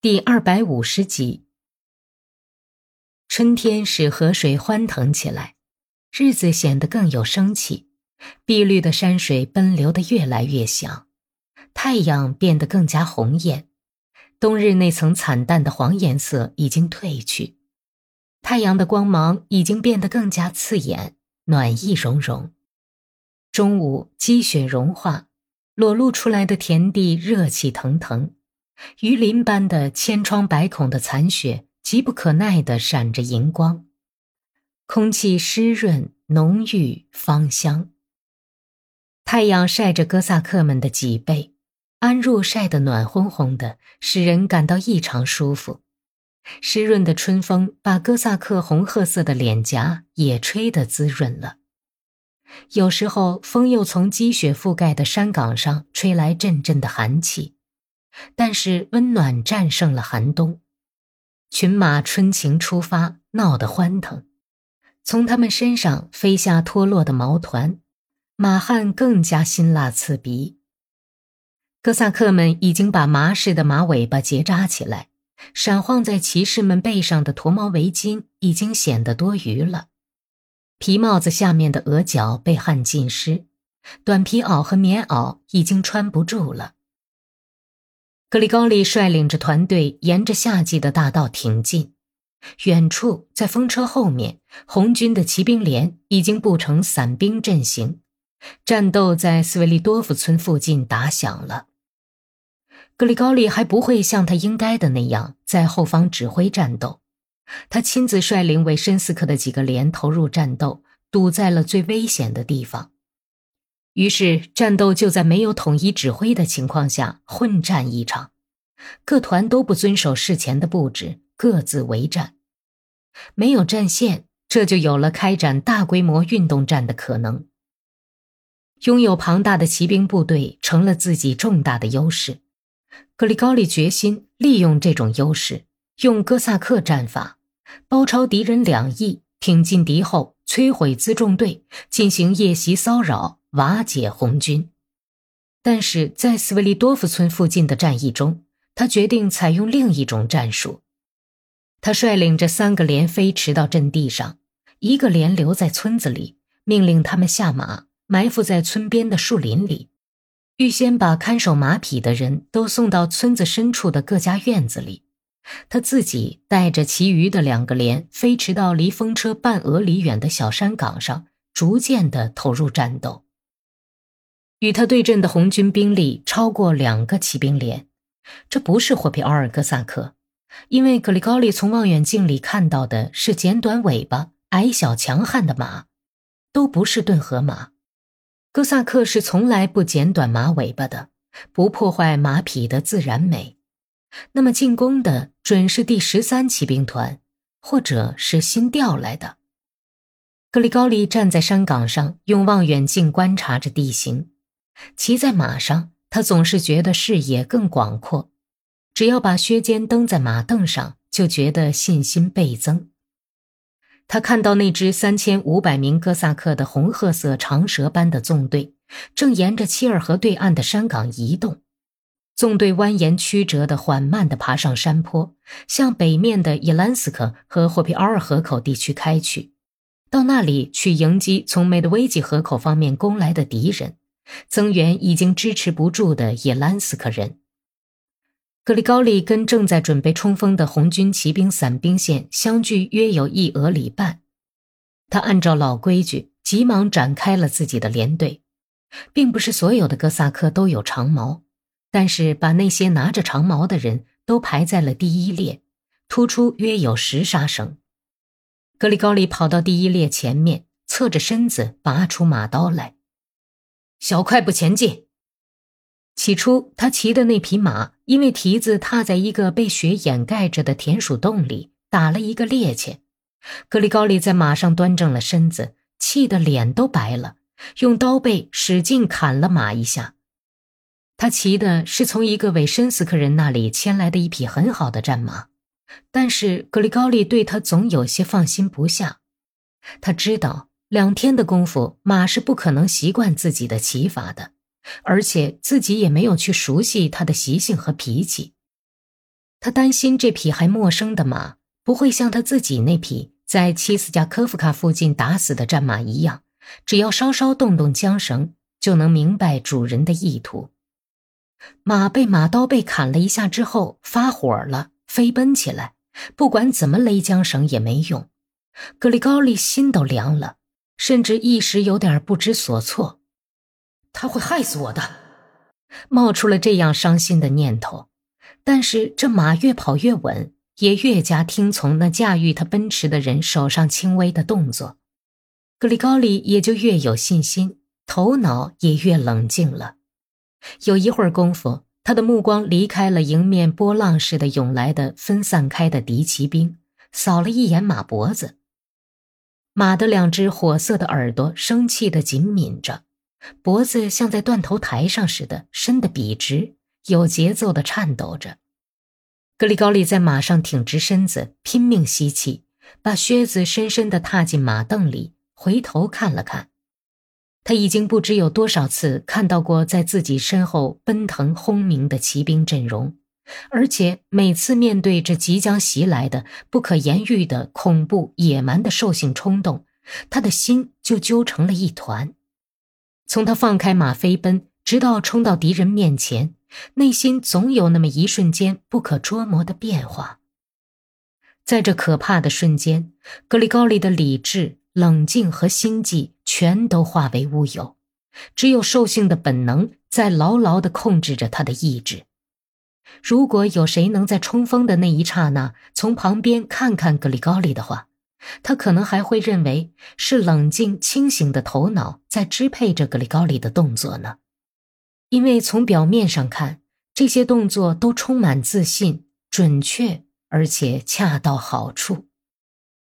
第二百五十集。春天使河水欢腾起来，日子显得更有生气，碧绿的山水奔流的越来越响，太阳变得更加红艳，冬日那层惨淡的黄颜色已经褪去，太阳的光芒已经变得更加刺眼，暖意融融。中午积雪融化，裸露出来的田地热气腾腾。鱼鳞般的千疮百孔的残雪，急不可耐地闪着银光，空气湿润、浓郁、芳香。太阳晒着哥萨克们的脊背，安若晒得暖烘烘的，使人感到异常舒服。湿润的春风把哥萨克红褐色的脸颊也吹得滋润了。有时候，风又从积雪覆盖的山岗上吹来阵阵的寒气。但是温暖战胜了寒冬，群马春情出发，闹得欢腾。从他们身上飞下脱落的毛团，马汗更加辛辣刺鼻。哥萨克们已经把麻似的马尾巴结扎起来，闪晃在骑士们背上的驼毛围巾已经显得多余了。皮帽子下面的额角被汗浸湿，短皮袄和棉袄已经穿不住了。格里高利率领着团队沿着夏季的大道挺进，远处在风车后面，红军的骑兵连已经布成散兵阵型，战斗在斯维利多夫村附近打响了。格里高利还不会像他应该的那样在后方指挥战斗，他亲自率领维申斯克的几个连投入战斗，堵在了最危险的地方。于是，战斗就在没有统一指挥的情况下混战一场，各团都不遵守事前的布置，各自为战。没有战线，这就有了开展大规模运动战的可能。拥有庞大的骑兵部队成了自己重大的优势。格里高利决心利用这种优势，用哥萨克战法包抄敌人两翼，挺进敌后，摧毁辎重队，进行夜袭骚扰。瓦解红军，但是在斯维利多夫村附近的战役中，他决定采用另一种战术。他率领着三个连飞驰到阵地上，一个连留在村子里，命令他们下马，埋伏在村边的树林里，预先把看守马匹的人都送到村子深处的各家院子里。他自己带着其余的两个连飞驰到离风车半俄里远的小山岗上，逐渐地投入战斗。与他对阵的红军兵力超过两个骑兵连，这不是霍皮奥尔戈萨克，因为格里高利从望远镜里看到的是剪短尾巴、矮小强悍的马，都不是顿河马。哥萨克是从来不剪短马尾巴的，不破坏马匹的自然美。那么进攻的准是第十三骑兵团，或者是新调来的。格里高利站在山岗上，用望远镜观察着地形。骑在马上，他总是觉得视野更广阔。只要把靴尖蹬在马凳上，就觉得信心倍增。他看到那支三千五百名哥萨克的红褐色长蛇般的纵队，正沿着切尔河对岸的山岗移动。纵队蜿蜒曲折地、缓慢地爬上山坡，向北面的伊兰斯克和霍皮奥尔河口地区开去，到那里去迎击从梅德韦吉河口方面攻来的敌人。增援已经支持不住的叶兰斯克人。格里高利跟正在准备冲锋的红军骑兵散兵线相距约有一俄里半，他按照老规矩，急忙展开了自己的连队。并不是所有的哥萨克都有长矛，但是把那些拿着长矛的人都排在了第一列，突出约有十杀绳。格里高利跑到第一列前面，侧着身子，拔出马刀来。小快步前进。起初，他骑的那匹马因为蹄子踏在一个被雪掩盖着的田鼠洞里，打了一个趔趄。格里高利在马上端正了身子，气得脸都白了，用刀背使劲砍了马一下。他骑的是从一个韦申斯克人那里牵来的一匹很好的战马，但是格里高利对他总有些放心不下。他知道。两天的功夫，马是不可能习惯自己的骑法的，而且自己也没有去熟悉它的习性和脾气。他担心这匹还陌生的马不会像他自己那匹在七斯加科夫卡附近打死的战马一样，只要稍稍动动缰绳，就能明白主人的意图。马被马刀被砍了一下之后发火了，飞奔起来，不管怎么勒缰绳也没用。格里高利心都凉了，甚至一时有点不知所措。他会害死我的，冒出了这样伤心的念头。但是这马越跑越稳，也越加听从那驾驭他奔驰的人手上轻微的动作，格里高利也就越有信心，头脑也越冷静了。有一会儿功夫，他的目光离开了迎面波浪似的涌来的分散开的敌骑兵，扫了一眼马脖子。马的两只火色的耳朵生气的紧抿着，脖子像在断头台上似的伸得笔直。有节奏的颤抖着，格里高利在马上挺直身子，拼命吸气，把靴子深深地踏进马凳里，回头看了看。他已经不知有多少次看到过在自己身后奔腾轰鸣的骑兵阵容，而且每次面对这即将袭来的不可言喻的恐怖、野蛮的兽性冲动，他的心就揪成了一团。从他放开马飞奔，直到冲到敌人面前。内心总有那么一瞬间不可捉摸的变化，在这可怕的瞬间，格里高利的理智、冷静和心计全都化为乌有，只有兽性的本能在牢牢地控制着他的意志。如果有谁能在冲锋的那一刹那从旁边看看格里高利的话，他可能还会认为是冷静清醒的头脑在支配着格里高利的动作呢。因为从表面上看，这些动作都充满自信、准确，而且恰到好处。